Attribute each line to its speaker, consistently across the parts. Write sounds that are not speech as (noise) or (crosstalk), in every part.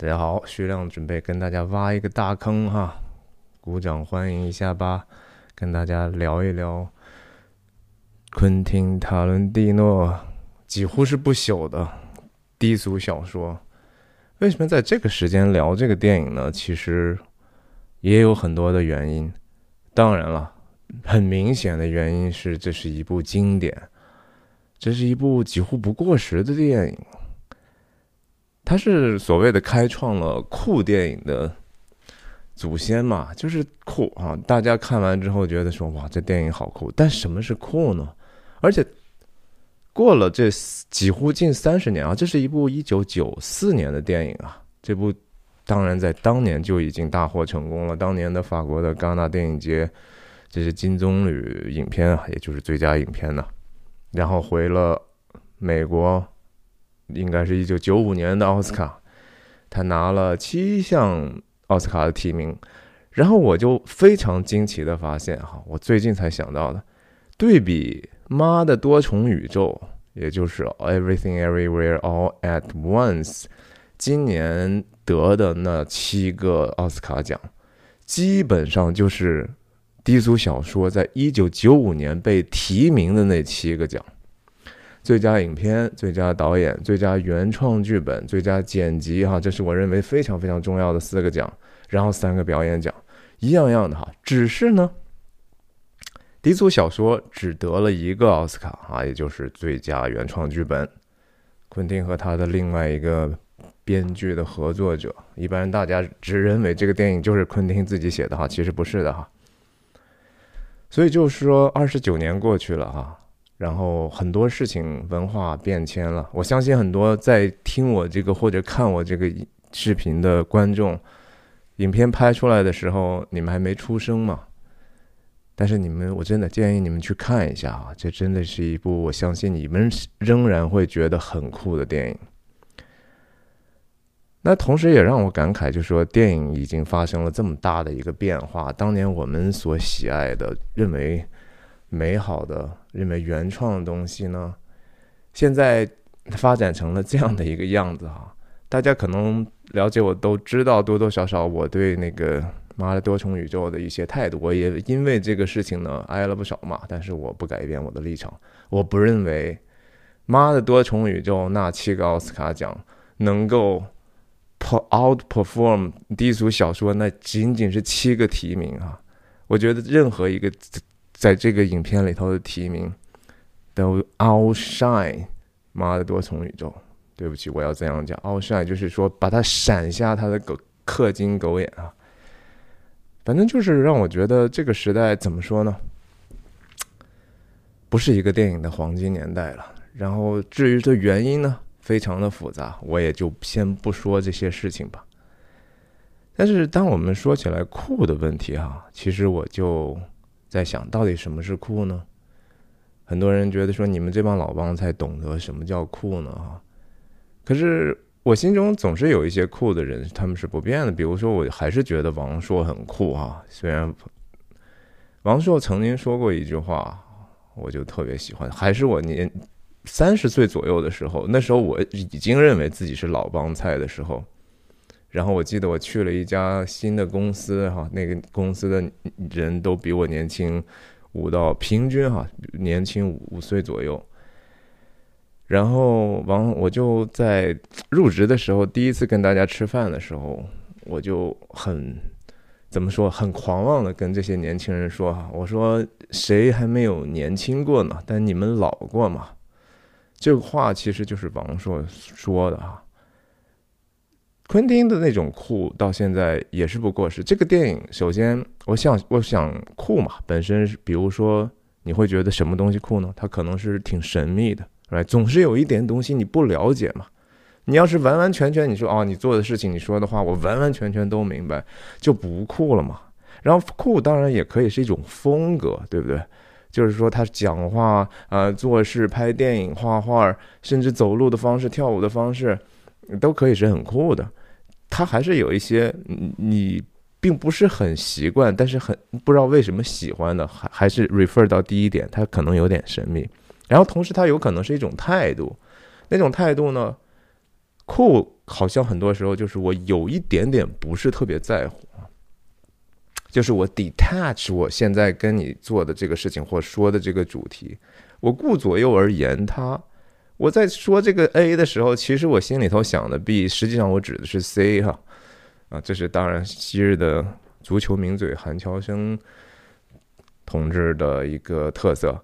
Speaker 1: 大家好，徐亮准备跟大家挖一个大坑哈，鼓掌欢迎一下吧，跟大家聊一聊昆汀·塔伦蒂诺几乎是不朽的低俗小说。为什么在这个时间聊这个电影呢？其实也有很多的原因。当然了，很明显的原因是这是一部经典，这是一部几乎不过时的电影。他是所谓的开创了酷电影的祖先嘛，就是酷啊！大家看完之后觉得说哇，这电影好酷。但什么是酷呢？而且过了这几乎近三十年啊，这是一部一九九四年的电影啊。这部当然在当年就已经大获成功了。当年的法国的戛纳电影节，这是金棕榈影片啊，也就是最佳影片呢。然后回了美国。应该是一九九五年的奥斯卡，他拿了七项奥斯卡的提名，然后我就非常惊奇的发现，哈，我最近才想到的，对比《妈的多重宇宙》，也就是《Everything Everywhere All at Once》，今年得的那七个奥斯卡奖，基本上就是低俗小说在一九九五年被提名的那七个奖。最佳影片、最佳导演、最佳原创剧本、最佳剪辑，哈，这是我认为非常非常重要的四个奖。然后三个表演奖，一样样的哈。只是呢，低俗小说只得了一个奥斯卡啊，也就是最佳原创剧本。昆汀和他的另外一个编剧的合作者，一般大家只认为这个电影就是昆汀自己写的哈，其实不是的哈。所以就是说，二十九年过去了哈。然后很多事情文化变迁了，我相信很多在听我这个或者看我这个视频的观众，影片拍出来的时候你们还没出生嘛。但是你们，我真的建议你们去看一下啊，这真的是一部我相信你们仍然会觉得很酷的电影。那同时也让我感慨，就说电影已经发生了这么大的一个变化，当年我们所喜爱的认为。美好的认为原创的东西呢，现在发展成了这样的一个样子哈。大家可能了解我都知道多多少少我对那个妈的多重宇宙的一些态度，我也因为这个事情呢挨了不少骂，但是我不改变我的立场。我不认为妈的多重宇宙那七个奥斯卡奖能够 outperform 低俗小说那仅仅是七个提名啊。我觉得任何一个。在这个影片里头的提名都 outshine，妈的多重宇宙。对不起，我要这样讲，outshine 就是说把它闪下它的狗氪金狗眼啊。反正就是让我觉得这个时代怎么说呢？不是一个电影的黄金年代了。然后至于这原因呢，非常的复杂，我也就先不说这些事情吧。但是当我们说起来酷的问题哈，其实我就。在想到底什么是酷呢？很多人觉得说你们这帮老帮才懂得什么叫酷呢？哈，可是我心中总是有一些酷的人，他们是不变的。比如说，我还是觉得王朔很酷哈。虽然王朔曾经说过一句话，我就特别喜欢，还是我年三十岁左右的时候，那时候我已经认为自己是老帮菜的时候。然后我记得我去了一家新的公司，哈，那个公司的人都比我年轻五到平均哈年轻五五岁左右。然后王我就在入职的时候第一次跟大家吃饭的时候，我就很怎么说很狂妄的跟这些年轻人说哈，我说谁还没有年轻过呢？但你们老过嘛？这个话其实就是王朔说的哈。昆汀的那种酷到现在也是不过时。这个电影，首先，我想，我想酷嘛，本身是，比如说，你会觉得什么东西酷呢？它可能是挺神秘的，来，总是有一点东西你不了解嘛。你要是完完全全，你说哦，你做的事情，你说的话，我完完全全都明白，就不酷了嘛。然后酷当然也可以是一种风格，对不对？就是说他讲话啊、做事、拍电影、画画，甚至走路的方式、跳舞的方式，都可以是很酷的。他还是有一些你并不是很习惯，但是很不知道为什么喜欢的，还还是 refer 到第一点，它可能有点神秘。然后同时，它有可能是一种态度，那种态度呢，酷好像很多时候就是我有一点点不是特别在乎就是我 detach 我现在跟你做的这个事情或说的这个主题，我顾左右而言他。我在说这个 A 的时候，其实我心里头想的 B，实际上我指的是 C 哈。啊，这是当然昔日的足球名嘴韩乔生同志的一个特色，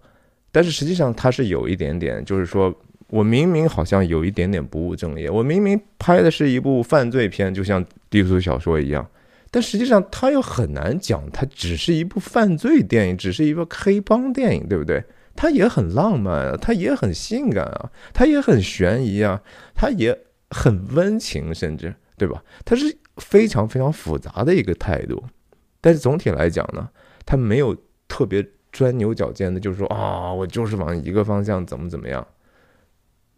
Speaker 1: 但是实际上他是有一点点，就是说。我明明好像有一点点不务正业，我明明拍的是一部犯罪片，就像低俗小说一样，但实际上他又很难讲，它只是一部犯罪电影，只是一部黑帮电影，对不对？它也很浪漫啊，它也很性感啊，它也很悬疑啊，它也很温情，甚至对吧？它是非常非常复杂的一个态度，但是总体来讲呢，它没有特别钻牛角尖的，就是说啊，我就是往一个方向怎么怎么样。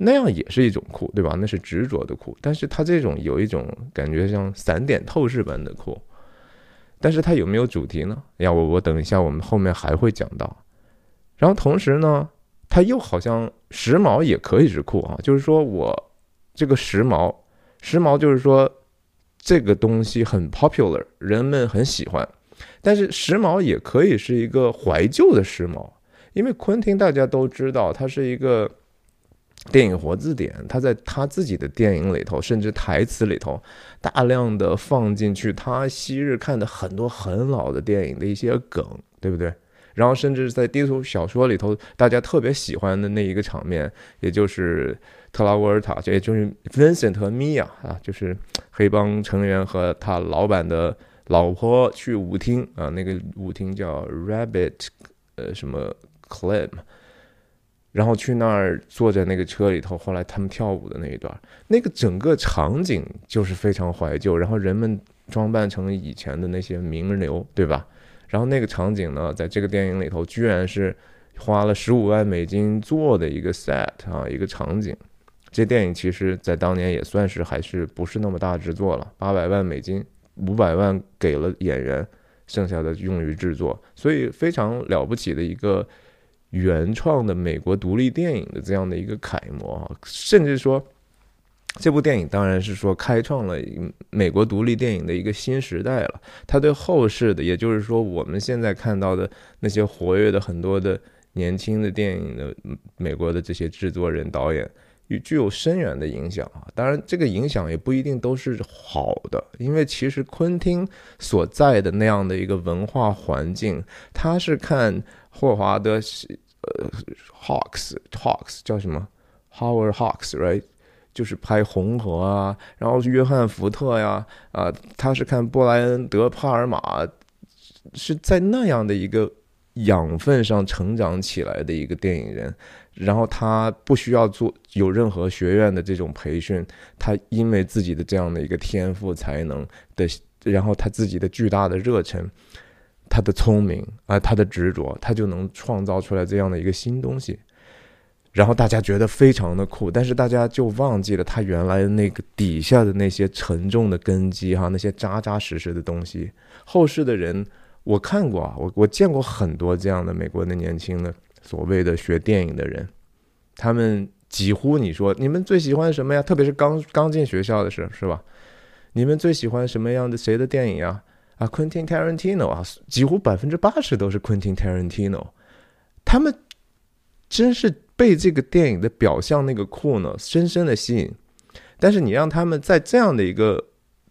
Speaker 1: 那样也是一种酷，对吧？那是执着的酷，但是它这种有一种感觉像散点透视般的酷，但是它有没有主题呢？呀，我我等一下，我们后面还会讲到。然后同时呢，它又好像时髦也可以是酷啊，就是说我这个时髦，时髦就是说这个东西很 popular，人们很喜欢，但是时髦也可以是一个怀旧的时髦，因为昆汀大家都知道，它是一个。电影活字典，他在他自己的电影里头，甚至台词里头，大量的放进去他昔日看的很多很老的电影的一些梗，对不对？然后甚至在低俗小说里头，大家特别喜欢的那一个场面，也就是特拉沃尔塔，这也就是 Vincent 和 Mia 啊，就是黑帮成员和他老板的老婆去舞厅啊，那个舞厅叫 Rabbit，呃，什么 Club。然后去那儿坐在那个车里头，后来他们跳舞的那一段，那个整个场景就是非常怀旧。然后人们装扮成以前的那些名流，对吧？然后那个场景呢，在这个电影里头，居然是花了十五万美金做的一个 set 啊，一个场景。这电影其实在当年也算是还是不是那么大制作了，八百万美金，五百万给了演员，剩下的用于制作，所以非常了不起的一个。原创的美国独立电影的这样的一个楷模啊，甚至说，这部电影当然是说开创了美国独立电影的一个新时代了。它对后世的，也就是说我们现在看到的那些活跃的很多的年轻的电影的美国的这些制作人导演，具具有深远的影响啊。当然，这个影响也不一定都是好的，因为其实昆汀所在的那样的一个文化环境，他是看。霍华德呃，Hawks，Hawks 叫什么？Howard Hawks，right？就是拍《红河》啊，然后约翰福特呀，啊，他是看布莱恩德帕尔玛，是在那样的一个养分上成长起来的一个电影人，然后他不需要做有任何学院的这种培训，他因为自己的这样的一个天赋才能的，然后他自己的巨大的热忱。他的聪明啊，他的执着，他就能创造出来这样的一个新东西，然后大家觉得非常的酷，但是大家就忘记了他原来的那个底下的那些沉重的根基哈，那些扎扎实实的东西。后世的人我看过啊，我我见过很多这样的美国的年轻的所谓的学电影的人，他们几乎你说你们最喜欢什么呀？特别是刚刚进学校的时候是吧？你们最喜欢什么样的谁的电影啊？啊，Quentin Tarantino 啊，几乎百分之八十都是 Quentin Tarantino，他们真是被这个电影的表象那个酷呢深深的吸引。但是你让他们在这样的一个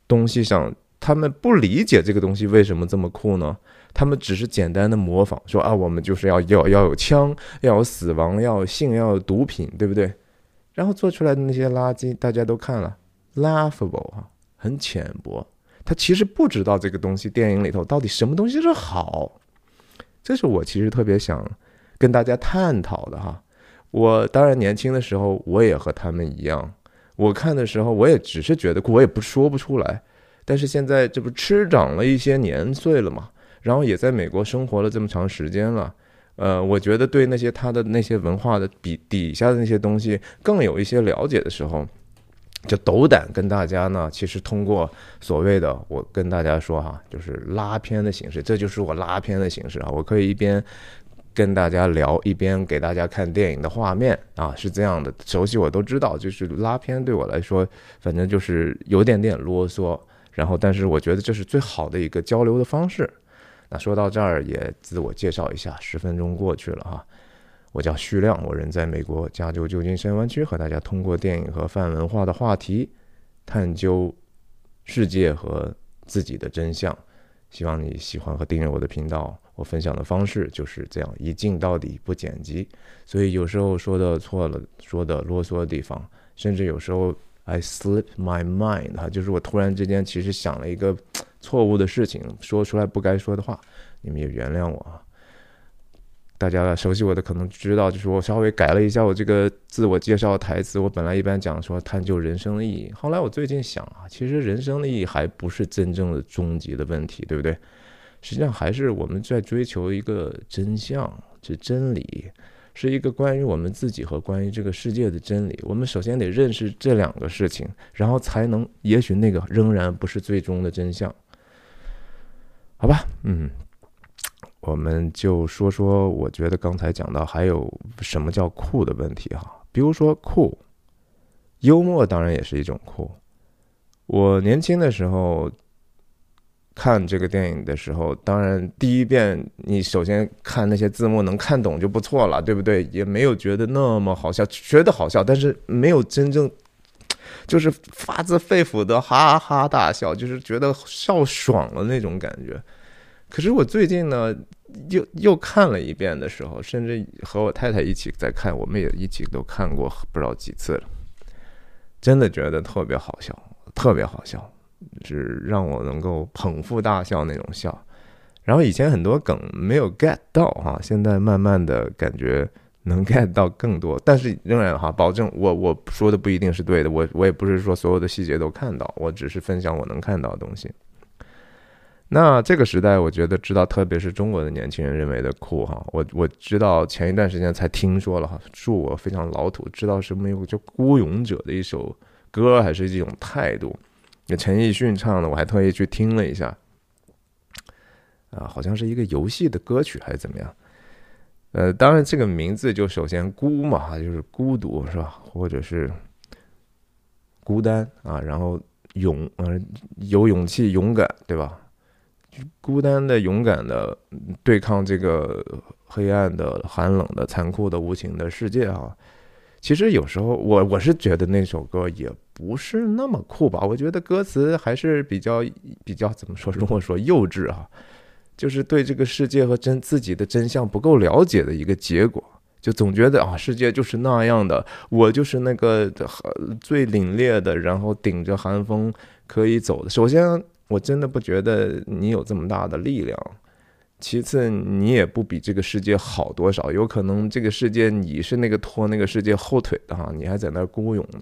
Speaker 1: 东西上，他们不理解这个东西为什么这么酷呢？他们只是简单的模仿，说啊，我们就是要要要有枪，要有死亡，要有性，要有毒品，对不对？然后做出来的那些垃圾，大家都看了，laughable 啊，很浅薄。他其实不知道这个东西，电影里头到底什么东西是好，这是我其实特别想跟大家探讨的哈。我当然年轻的时候我也和他们一样，我看的时候我也只是觉得我也不说不出来。但是现在这不吃长了一些年岁了嘛，然后也在美国生活了这么长时间了，呃，我觉得对那些他的那些文化的底底下的那些东西更有一些了解的时候。就斗胆跟大家呢，其实通过所谓的我跟大家说哈，就是拉片的形式，这就是我拉片的形式啊。我可以一边跟大家聊，一边给大家看电影的画面啊，是这样的，熟悉我都知道，就是拉片对我来说，反正就是有点点啰嗦，然后但是我觉得这是最好的一个交流的方式。那说到这儿也自我介绍一下，十分钟过去了哈，我叫徐亮，我人在美国加州旧金山湾区，和大家通过电影和泛文化的话题，探究世界和自己的真相。希望你喜欢和订阅我的频道。我分享的方式就是这样，一镜到底，不剪辑。所以有时候说的错了，说的啰嗦的地方，甚至有时候 I slip my mind 哈，就是我突然之间其实想了一个错误的事情，说出来不该说的话，你们也原谅我啊。大家熟悉我的可能知道，就是我稍微改了一下我这个自我介绍台词。我本来一般讲说探究人生的意义，后来我最近想啊，其实人生的意义还不是真正的终极的问题，对不对？实际上还是我们在追求一个真相，是真理，是一个关于我们自己和关于这个世界的真理。我们首先得认识这两个事情，然后才能，也许那个仍然不是最终的真相。好吧，嗯，我们就说说，我觉得刚才讲到还有什么叫酷的问题哈，比如说酷，幽默当然也是一种酷。我年轻的时候。看这个电影的时候，当然第一遍你首先看那些字幕能看懂就不错了，对不对？也没有觉得那么好笑，觉得好笑，但是没有真正就是发自肺腑的哈哈大笑，就是觉得笑爽了那种感觉。可是我最近呢，又又看了一遍的时候，甚至和我太太一起在看，我们也一起都看过不知道几次了，真的觉得特别好笑，特别好笑。是让我能够捧腹大笑那种笑，然后以前很多梗没有 get 到哈，现在慢慢的感觉能 get 到更多，但是仍然哈，保证我我说的不一定是对的，我我也不是说所有的细节都看到，我只是分享我能看到的东西。那这个时代，我觉得知道，特别是中国的年轻人认为的酷哈，我我知道前一段时间才听说了哈，恕我非常老土，知道什么有叫孤勇者的一首歌，还是一种态度。那陈奕迅唱的，我还特意去听了一下，啊，好像是一个游戏的歌曲还是怎么样？呃，当然这个名字就首先孤嘛，就是孤独是吧？或者是孤单啊，然后勇，呃，有勇气、勇敢，对吧？孤单的、勇敢的对抗这个黑暗的、寒冷的、残酷的、无情的世界啊。其实有时候我我是觉得那首歌也不是那么酷吧，我觉得歌词还是比较比较怎么说？如果说幼稚啊，就是对这个世界和真自己的真相不够了解的一个结果，就总觉得啊，世界就是那样的，我就是那个最凛冽的，然后顶着寒风可以走的。首先，我真的不觉得你有这么大的力量。其次，你也不比这个世界好多少，有可能这个世界你是那个拖那个世界后腿的哈，你还在那儿孤勇呢。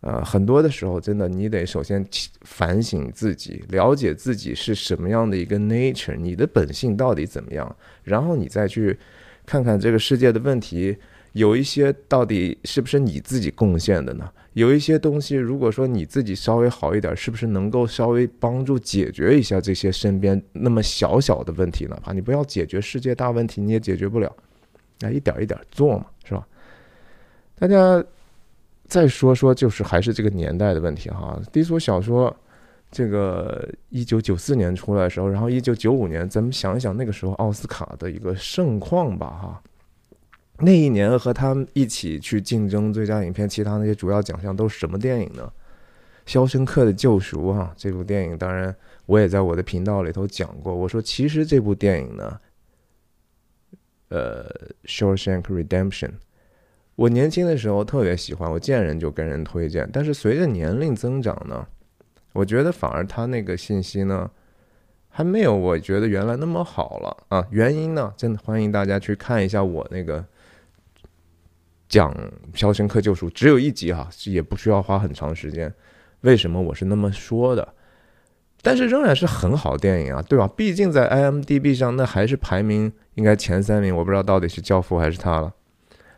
Speaker 1: 呃，很多的时候，真的你得首先反省自己，了解自己是什么样的一个 nature，你的本性到底怎么样，然后你再去看看这个世界的问题，有一些到底是不是你自己贡献的呢？有一些东西，如果说你自己稍微好一点，是不是能够稍微帮助解决一下这些身边那么小小的问题呢？啊，你不要解决世界大问题，你也解决不了，那一点一点做嘛，是吧？大家再说说，就是还是这个年代的问题哈。低俗小说，这个一九九四年出来的时候，然后一九九五年，咱们想一想那个时候奥斯卡的一个盛况吧，哈。那一年和他们一起去竞争最佳影片，其他那些主要奖项都是什么电影呢？《肖申克的救赎》哈，这部电影当然我也在我的频道里头讲过。我说其实这部电影呢，呃，《Shawshank Redemption》，我年轻的时候特别喜欢，我见人就跟人推荐。但是随着年龄增长呢，我觉得反而他那个信息呢，还没有我觉得原来那么好了啊。原因呢，真的欢迎大家去看一下我那个。讲《肖申克救赎》只有一集哈，也不需要花很长时间。为什么我是那么说的？但是仍然是很好电影啊，对吧？毕竟在 IMDB 上那还是排名应该前三名，我不知道到底是《教父》还是他了。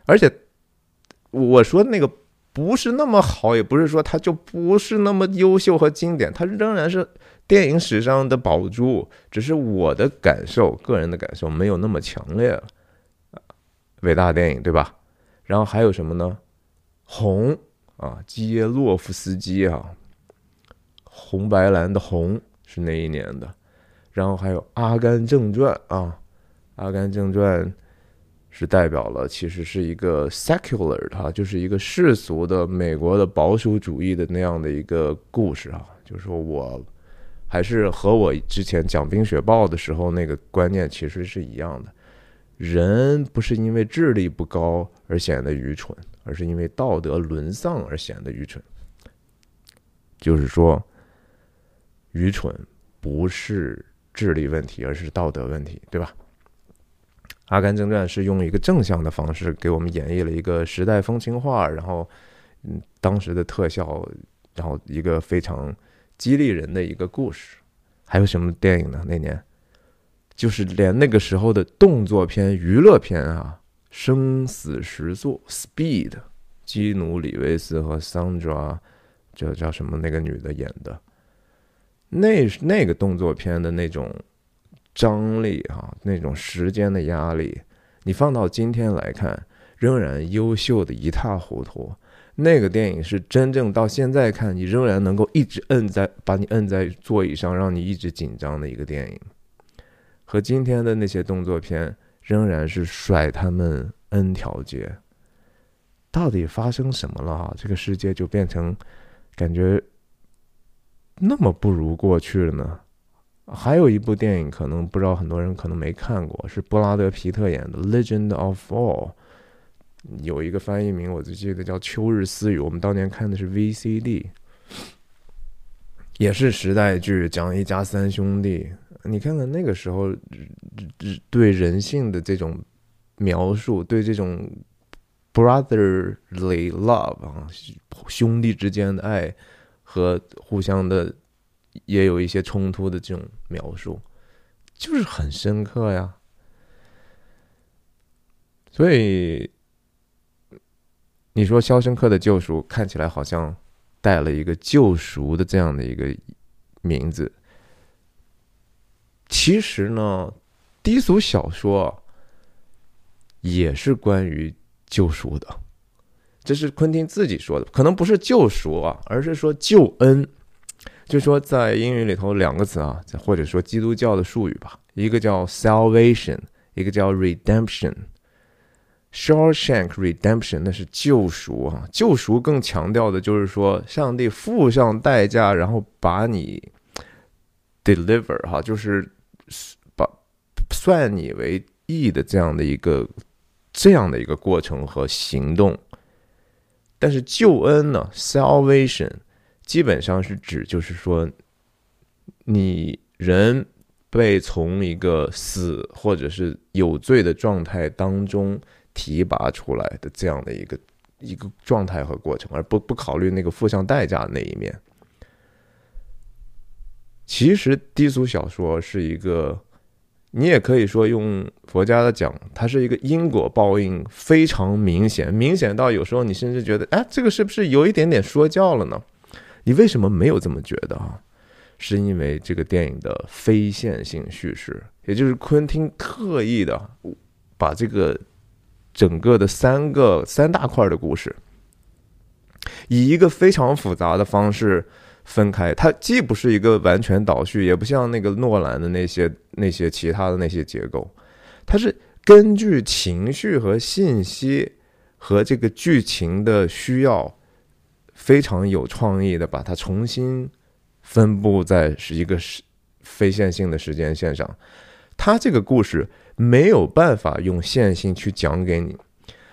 Speaker 1: 而且我说那个不是那么好，也不是说它就不是那么优秀和经典，它仍然是电影史上的宝珠。只是我的感受，个人的感受没有那么强烈了。伟大电影，对吧？然后还有什么呢？红啊，基耶洛夫斯基啊，红白蓝的红是那一年的。然后还有《阿甘正传》啊，《阿甘正传》是代表了其实是一个 secular 的，就是一个世俗的美国的保守主义的那样的一个故事啊。就是说我还是和我之前讲《冰雪暴》的时候那个观念其实是一样的，人不是因为智力不高而显得愚蠢，而是因为道德沦丧而显得愚蠢。就是说，愚蠢不是。智力问题，而是道德问题，对吧？《阿甘正传》是用一个正向的方式给我们演绎了一个时代风情画，然后，嗯，当时的特效，然后一个非常激励人的一个故事。还有什么电影呢？那年，就是连那个时候的动作片、娱乐片啊，《生死时速》（Speed），基努·里维斯和桑德拉，叫叫什么那个女的演的。那那个动作片的那种张力哈，那种时间的压力，你放到今天来看，仍然优秀的一塌糊涂。那个电影是真正到现在看，你仍然能够一直摁在把你摁在座椅上，让你一直紧张的一个电影。和今天的那些动作片，仍然是甩他们 N 条街。到底发生什么了？啊这个世界就变成感觉。那么不如过去了呢？还有一部电影，可能不知道很多人可能没看过，是布拉德皮特演的《Legend of Fall》，有一个翻译名我就记得叫《秋日私语》。我们当年看的是 VCD，也是时代剧，讲一家三兄弟。你看看那个时候对人性的这种描述，对这种 brotherly love 啊，兄弟之间的爱。和互相的也有一些冲突的这种描述，就是很深刻呀。所以你说《肖申克的救赎》看起来好像带了一个救赎的这样的一个名字，其实呢，低俗小说也是关于救赎的。这是昆汀自己说的，可能不是救赎啊，而是说救恩。就说在英语里头两个词啊，或者说基督教的术语吧，一个叫 salvation，一个叫 redemption。Shawshank Redemption 那是救赎啊，救赎更强调的就是说上帝付上代价，然后把你 deliver 哈，就是把算你为义的这样的一个这样的一个过程和行动。但是救恩呢？Salvation 基本上是指，就是说，你人被从一个死或者是有罪的状态当中提拔出来的这样的一个一个状态和过程，而不不考虑那个付上代价那一面。其实低俗小说是一个。你也可以说用佛家的讲，它是一个因果报应非常明显，明显到有时候你甚至觉得，哎，这个是不是有一点点说教了呢？你为什么没有这么觉得啊？是因为这个电影的非线性叙事，也就是昆汀特意的把这个整个的三个三大块的故事，以一个非常复杂的方式。分开，它既不是一个完全倒叙，也不像那个诺兰的那些那些其他的那些结构，它是根据情绪和信息和这个剧情的需要，非常有创意的把它重新分布在是一个是非线性的时间线上。它这个故事没有办法用线性去讲给你。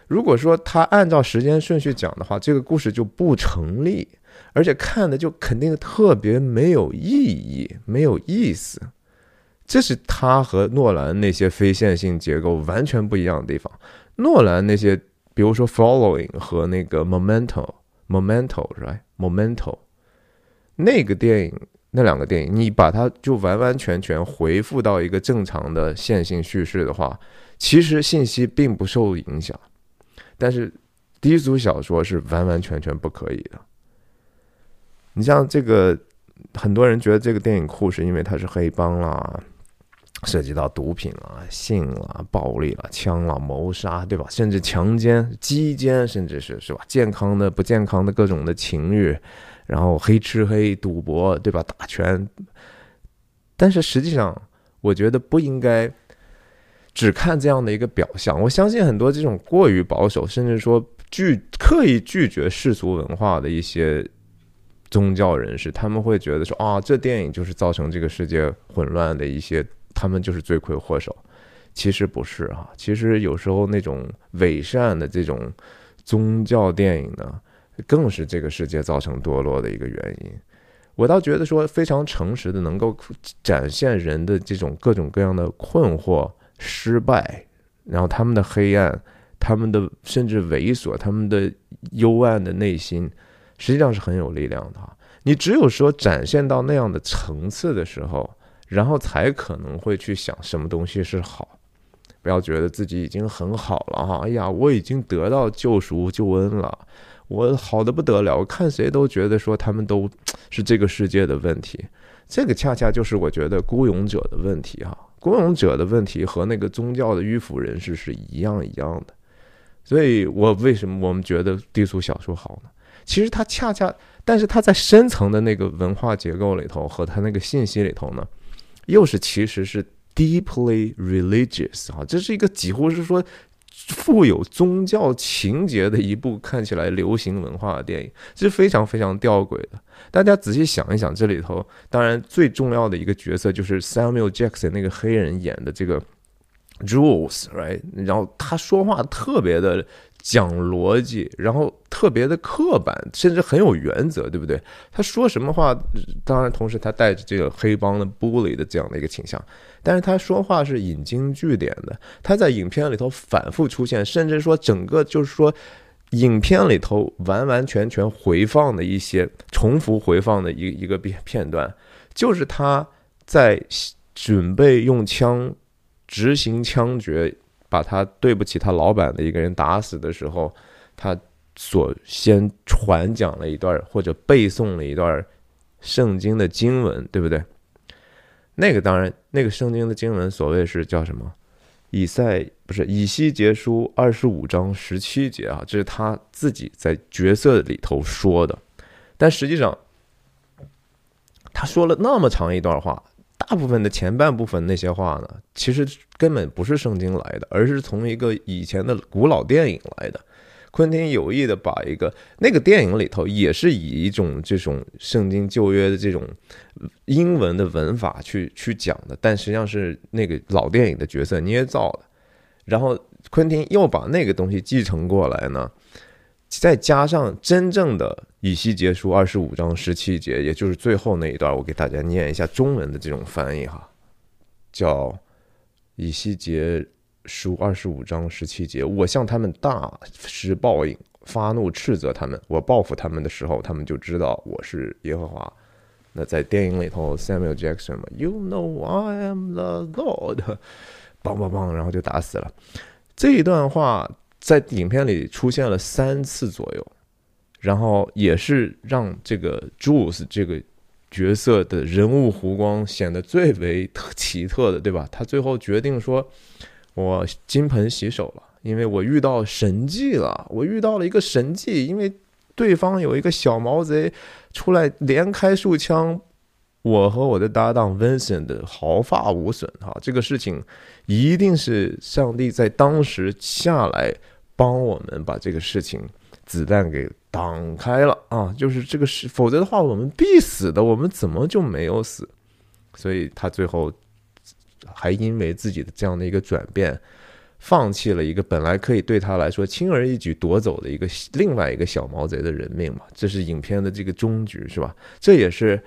Speaker 1: 如果说他按照时间顺序讲的话，这个故事就不成立。而且看的就肯定特别没有意义、没有意思，这是他和诺兰那些非线性结构完全不一样的地方。诺兰那些，比如说《Following》和那个《Memento》，《Memento》是吧？《Memento》那个电影，那两个电影，你把它就完完全全回复到一个正常的线性叙事的话，其实信息并不受影响。但是低俗小说是完完全全不可以的。你像这个，很多人觉得这个电影酷，是因为它是黑帮啦，涉及到毒品了、性了、暴力了、枪了、谋杀，对吧？甚至强奸、鸡奸，甚至是是吧？健康的、不健康的各种的情欲，然后黑吃黑、赌博，对吧？打拳。但是实际上，我觉得不应该只看这样的一个表象。我相信很多这种过于保守，甚至说拒刻意拒绝世俗文化的一些宗教人士，他们会觉得说啊，这电影就是造成这个世界混乱的一些。他们就是罪魁祸首，其实不是啊。其实有时候那种伪善的这种宗教电影呢，更是这个世界造成堕落的一个原因。我倒觉得说非常诚实的，能够展现人的这种各种各样的困惑、失败，然后他们的黑暗、他们的甚至猥琐、他们的幽暗的内心，实际上是很有力量的。你只有说展现到那样的层次的时候。然后才可能会去想什么东西是好，不要觉得自己已经很好了哈。哎呀，我已经得到救赎救恩了，我好的不得了。我看谁都觉得说他们都是这个世界的问题，(tsk) 这个恰恰就是我觉得孤勇者的问题哈。孤勇者的问题和那个宗教的迂腐人士是一样一样的。所以我为什么我们觉得低俗小说好呢？其实它恰恰，但是它在深层的那个文化结构里头和它那个信息里头呢？又是其实是 deeply religious 啊，这是一个几乎是说富有宗教情节的一部看起来流行文化的电影，这是非常非常吊诡的。大家仔细想一想，这里头当然最重要的一个角色就是 Samuel Jackson 那个黑人演的这个 Jules，right？然后他说话特别的。讲逻辑，然后特别的刻板，甚至很有原则，对不对？他说什么话，当然同时他带着这个黑帮的 bully 的这样的一个倾向，但是他说话是引经据典的。他在影片里头反复出现，甚至说整个就是说，影片里头完完全全回放的一些重复回放的一一个片片段，就是他在准备用枪执行枪决。把他对不起他老板的一个人打死的时候，他所先传讲了一段或者背诵了一段圣经的经文，对不对？那个当然，那个圣经的经文所谓是叫什么？以赛不是以西结书二十五章十七节啊，这是他自己在角色里头说的。但实际上，他说了那么长一段话。大部分的前半部分那些话呢，其实根本不是圣经来的，而是从一个以前的古老电影来的。昆汀有意的把一个那个电影里头也是以一种这种圣经旧约的这种英文的文法去去讲的，但实际上是那个老电影的角色捏造的。然后昆汀又把那个东西继承过来呢。再加上真正的以西结书二十五章十七节，也就是最后那一段，我给大家念一下中文的这种翻译哈，叫以西结书二十五章十七节，我向他们大施报应，发怒斥责他们，我报复他们的时候，他们就知道我是耶和华。那在电影里头，Samuel Jackson 嘛，You know I am the Lord，(laughs) 梆梆梆，然后就打死了。这一段话。在影片里出现了三次左右，然后也是让这个 Jules 这个角色的人物弧光显得最为奇特的，对吧？他最后决定说：“我金盆洗手了，因为我遇到神迹了，我遇到了一个神迹，因为对方有一个小毛贼出来连开数枪，我和我的搭档 Vincent 毫发无损。哈，这个事情一定是上帝在当时下来。”帮我们把这个事情子弹给挡开了啊！就是这个事，否则的话我们必死的。我们怎么就没有死？所以他最后还因为自己的这样的一个转变，放弃了一个本来可以对他来说轻而易举夺走的一个另外一个小毛贼的人命嘛。这是影片的这个终局，是吧？这也是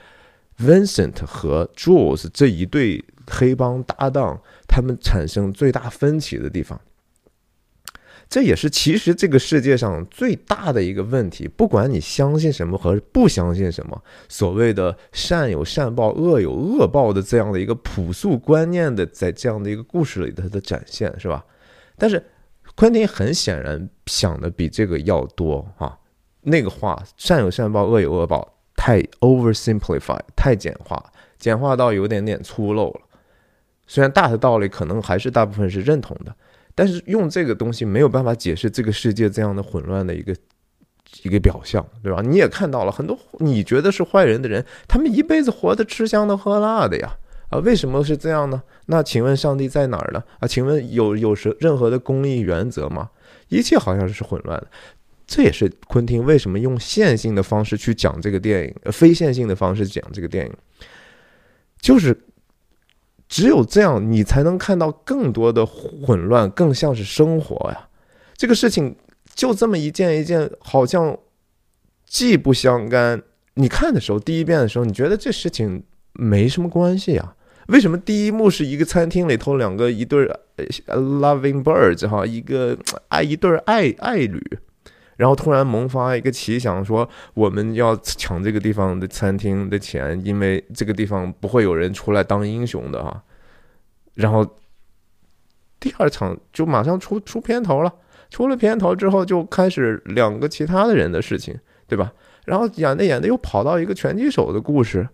Speaker 1: Vincent 和 Jules 这一对黑帮搭档他们产生最大分歧的地方。这也是其实这个世界上最大的一个问题，不管你相信什么和不相信什么，所谓的善有善报，恶有恶报的这样的一个朴素观念的，在这样的一个故事里它的展现，是吧？但是昆汀很显然想的比这个要多啊，那个话善有善报，恶有恶报太 oversimplify，太简化，简化到有点点粗陋了。虽然大的道理可能还是大部分是认同的，但是用这个东西没有办法解释这个世界这样的混乱的一个一个表象，对吧？你也看到了很多你觉得是坏人的人，他们一辈子活得吃香的喝辣的呀，啊，为什么是这样呢？那请问上帝在哪儿呢？啊，请问有有什任何的公义原则吗？一切好像是混乱的。这也是昆汀为什么用线性的方式去讲这个电影，呃，非线性的方式讲这个电影，就是只有这样，你才能看到更多的混乱，更像是生活呀。这个事情就这么一件一件，好像既不相干。你看的时候，第一遍的时候，你觉得这事情没什么关系啊？为什么第一幕是一个餐厅里头两个一对 loving birds 哈，一个爱一对爱爱侣？然后突然萌发一个奇想，说我们要抢这个地方的餐厅的钱，因为这个地方不会有人出来当英雄的啊。然后第二场就马上出出片头了，出了片头之后就开始两个其他的人的事情，对吧？然后演着演着又跑到一个拳击手的故事，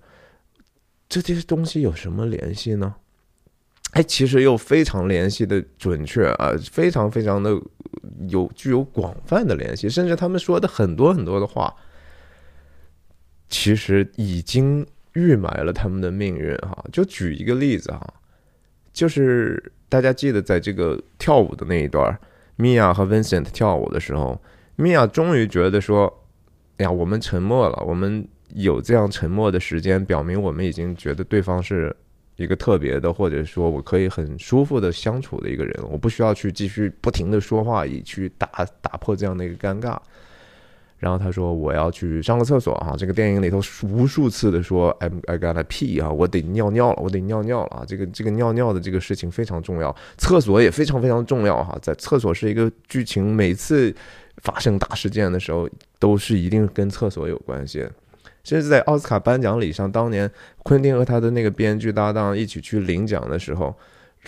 Speaker 1: 这些东西有什么联系呢？哎，其实又非常联系的准确啊，非常非常的有具有广泛的联系，甚至他们说的很多很多的话，其实已经预埋了他们的命运哈。就举一个例子哈，就是大家记得在这个跳舞的那一段，米娅和 Vincent 跳舞的时候，米娅终于觉得说，哎呀，我们沉默了，我们有这样沉默的时间，表明我们已经觉得对方是。一个特别的，或者说我可以很舒服的相处的一个人，我不需要去继续不停的说话，以去打打破这样的一个尴尬。然后他说我要去上个厕所哈，这个电影里头无数次的说 I I gotta pee 啊，我得尿尿了，我得尿尿了啊，这个这个尿尿的这个事情非常重要，厕所也非常非常重要哈，在厕所是一个剧情，每次发生大事件的时候都是一定跟厕所有关系。甚至在奥斯卡颁奖礼上，当年昆汀和他的那个编剧搭档一起去领奖的时候，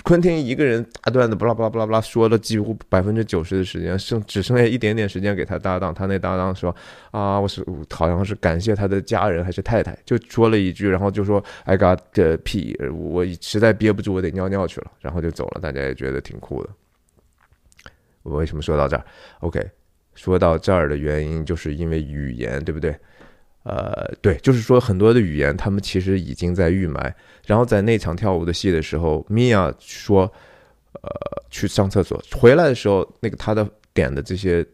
Speaker 1: 昆汀一个人大段的巴拉巴拉巴拉巴拉说了几乎百分之九十的时间，剩只剩下一点点时间给他搭档。他那搭档说：“啊，我是好像是感谢他的家人还是太太，就说了一句，然后就说 ‘I got the pee’，我实在憋不住，我得尿尿去了，然后就走了。大家也觉得挺酷的。我为什么说到这儿？OK，说到这儿的原因就是因为语言，对不对？”呃，对，就是说很多的语言，他们其实已经在预埋。然后在那场跳舞的戏的时候，米娅说，呃，去上厕所，回来的时候，那个他的点的这些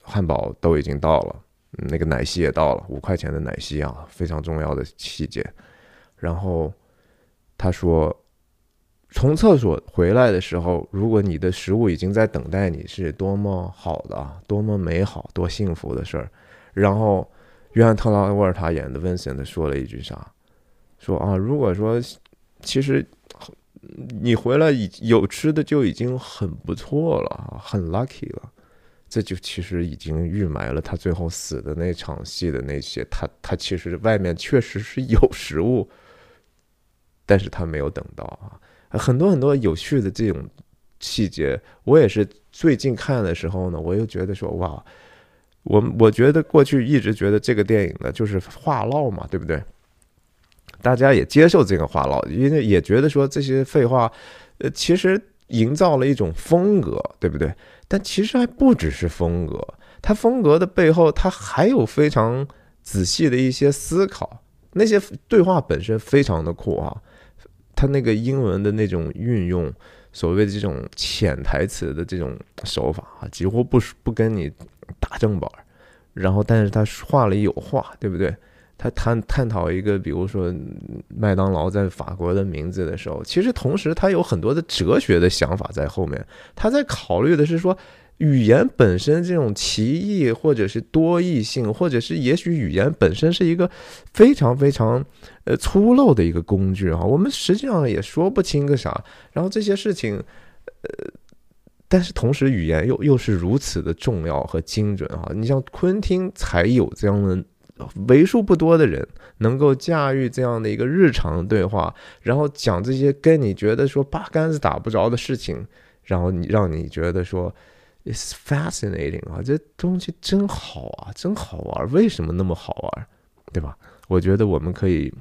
Speaker 1: 汉堡都已经到了，那个奶昔也到了，五块钱的奶昔啊，非常重要的细节。然后他说，从厕所回来的时候，如果你的食物已经在等待你，是多么好的，多么美好，多幸福的事儿。然后。约翰特拉沃尔塔演的 Vincent 说了一句啥？说啊，如果说其实你回来有吃的就已经很不错了，很 lucky 了，这就其实已经预埋了他最后死的那场戏的那些。他他其实外面确实是有食物，但是他没有等到啊。很多很多有趣的这种细节，我也是最近看的时候呢，我又觉得说哇。我我觉得过去一直觉得这个电影呢就是话唠嘛，对不对？大家也接受这个话唠，因为也觉得说这些废话，呃，其实营造了一种风格，对不对？但其实还不只是风格，它风格的背后，它还有非常仔细的一些思考。那些对话本身非常的酷啊，它那个英文的那种运用，所谓的这种潜台词的这种手法啊，几乎不不跟你。打正本，然后但是他话里有话，对不对？他探探讨一个，比如说麦当劳在法国的名字的时候，其实同时他有很多的哲学的想法在后面。他在考虑的是说，语言本身这种歧义，或者是多义性，或者是也许语言本身是一个非常非常呃粗陋的一个工具啊。我们实际上也说不清个啥。然后这些事情，呃。但是同时，语言又又是如此的重要和精准啊！你像昆汀才有这样的为数不多的人能够驾驭这样的一个日常对话，然后讲这些跟你觉得说八竿子打不着的事情，然后你让你觉得说 it's fascinating 啊，这东西真好啊，真好玩，为什么那么好玩，对吧？我觉得我们可以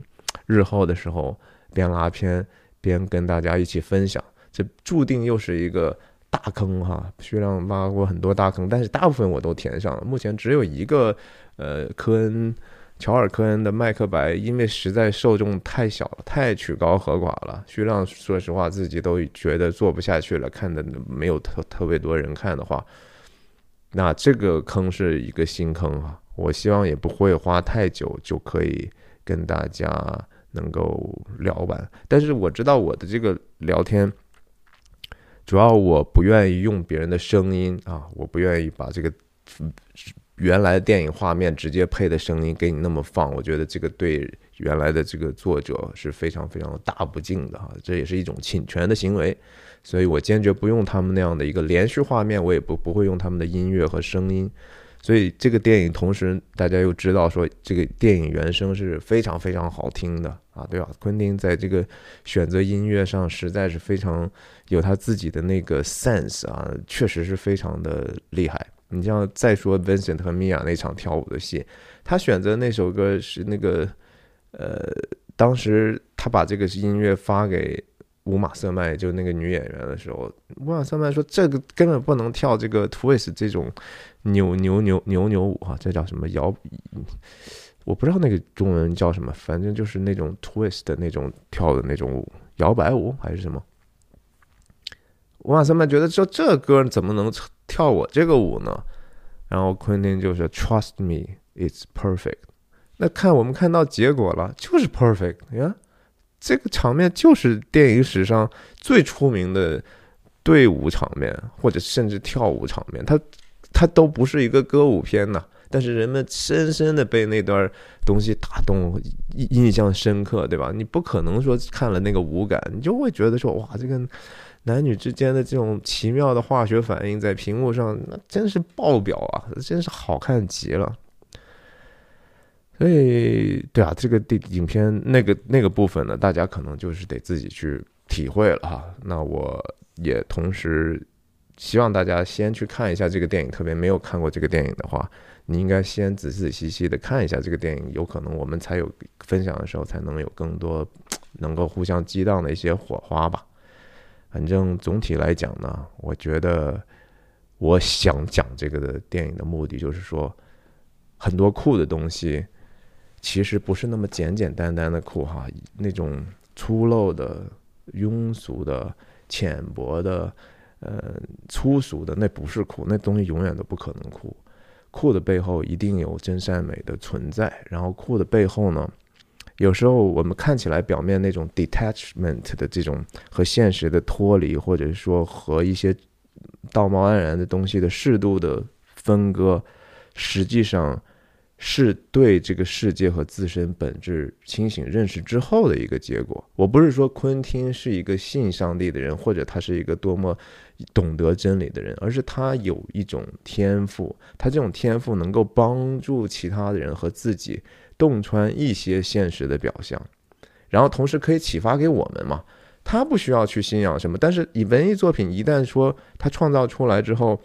Speaker 1: 日后的时候边拉片边跟大家一起分享。这注定又是一个大坑哈，徐亮挖过很多大坑，但是大部分我都填上了。目前只有一个，呃，科恩。乔尔·科恩的《麦克白》，因为实在受众太小了，太曲高和寡了。徐亮说实话，自己都觉得做不下去了，看的没有特特别多人看的话，那这个坑是一个新坑啊！我希望也不会花太久就可以跟大家能够聊完。但是我知道我的这个聊天，主要我不愿意用别人的声音啊，我不愿意把这个。原来的电影画面直接配的声音给你那么放，我觉得这个对原来的这个作者是非常非常大不敬的哈，这也是一种侵权的行为，所以我坚决不用他们那样的一个连续画面，我也不不会用他们的音乐和声音，所以这个电影同时大家又知道说这个电影原声是非常非常好听的啊，对吧？昆汀在这个选择音乐上实在是非常有他自己的那个 sense 啊，确实是非常的厉害。你像再说 Vincent 和米娅那场跳舞的戏，他选择那首歌是那个，呃，当时他把这个音乐发给乌玛瑟曼，就那个女演员的时候，乌玛瑟曼说这个根本不能跳这个 twist 这种扭扭扭扭扭舞哈，这叫什么摇？我不知道那个中文叫什么，反正就是那种 twist 的那种跳的那种舞，摇摆舞还是什么？乌玛瑟曼觉得说这歌怎么能？跳我这个舞呢，然后昆汀就说：“Trust me, it's perfect。”那看我们看到结果了，就是 perfect 呀，这个场面就是电影史上最出名的队伍场面，或者甚至跳舞场面。它它都不是一个歌舞片呐，但是人们深深的被那段东西打动，印印象深刻，对吧？你不可能说看了那个舞感，你就会觉得说：“哇，这个。”男女之间的这种奇妙的化学反应，在屏幕上那真是爆表啊，(laughs) 真是好看极了。所以，对啊，这个电影片那个那个部分呢，大家可能就是得自己去体会了哈。那我也同时希望大家先去看一下这个电影，特别没有看过这个电影的话，你应该先仔仔细细的看一下这个电影，有可能我们才有分享的时候，才能有更多 (tsk) 能够互相激荡的一些火花吧。反正总体来讲呢，我觉得我想讲这个的电影的目的就是说，很多酷的东西其实不是那么简简单单的酷哈，那种粗陋的、庸俗的、浅薄的、呃粗俗的，那不是酷，那东西永远都不可能酷。酷的背后一定有真善美的存在，然后酷的背后呢？有时候我们看起来表面那种 detachment 的这种和现实的脱离，或者说和一些道貌岸然的东西的适度的分割，实际上是对这个世界和自身本质清醒认识之后的一个结果。我不是说昆汀是一个信上帝的人，或者他是一个多么懂得真理的人，而是他有一种天赋，他这种天赋能够帮助其他的人和自己。洞穿一些现实的表象，然后同时可以启发给我们嘛？他不需要去信仰什么，但是以文艺作品一旦说他创造出来之后，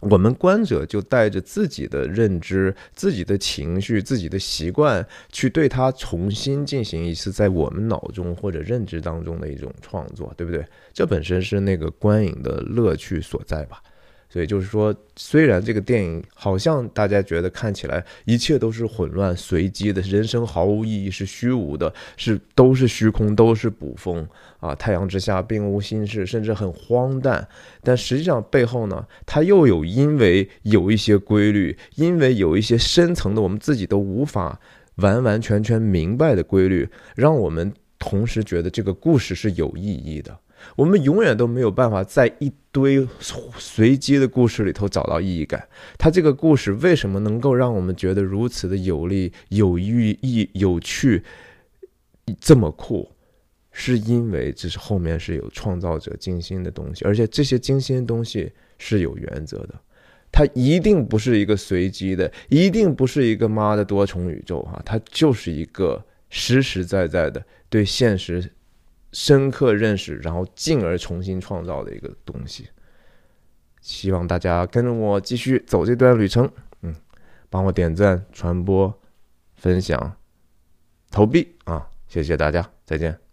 Speaker 1: 我们观者就带着自己的认知、自己的情绪、自己的习惯去对他重新进行一次在我们脑中或者认知当中的一种创作，对不对？这本身是那个观影的乐趣所在吧。所以就是说，虽然这个电影好像大家觉得看起来一切都是混乱、随机的，人生毫无意义，是虚无的，是都是虚空，都是捕风啊！太阳之下并无新事，甚至很荒诞。但实际上背后呢，它又有因为有一些规律，因为有一些深层的我们自己都无法完完全全明白的规律，让我们同时觉得这个故事是有意义的。我们永远都没有办法在一堆随机的故事里头找到意义感。它这个故事为什么能够让我们觉得如此的有力、有寓意、有趣，这么酷？是因为这是后面是有创造者精心的东西，而且这些精心的东西是有原则的。它一定不是一个随机的，一定不是一个妈的多重宇宙哈，它就是一个实实在在的对现实。深刻认识，然后进而重新创造的一个东西。希望大家跟着我继续走这段旅程，嗯，帮我点赞、传播、分享、投币啊！谢谢大家，再见。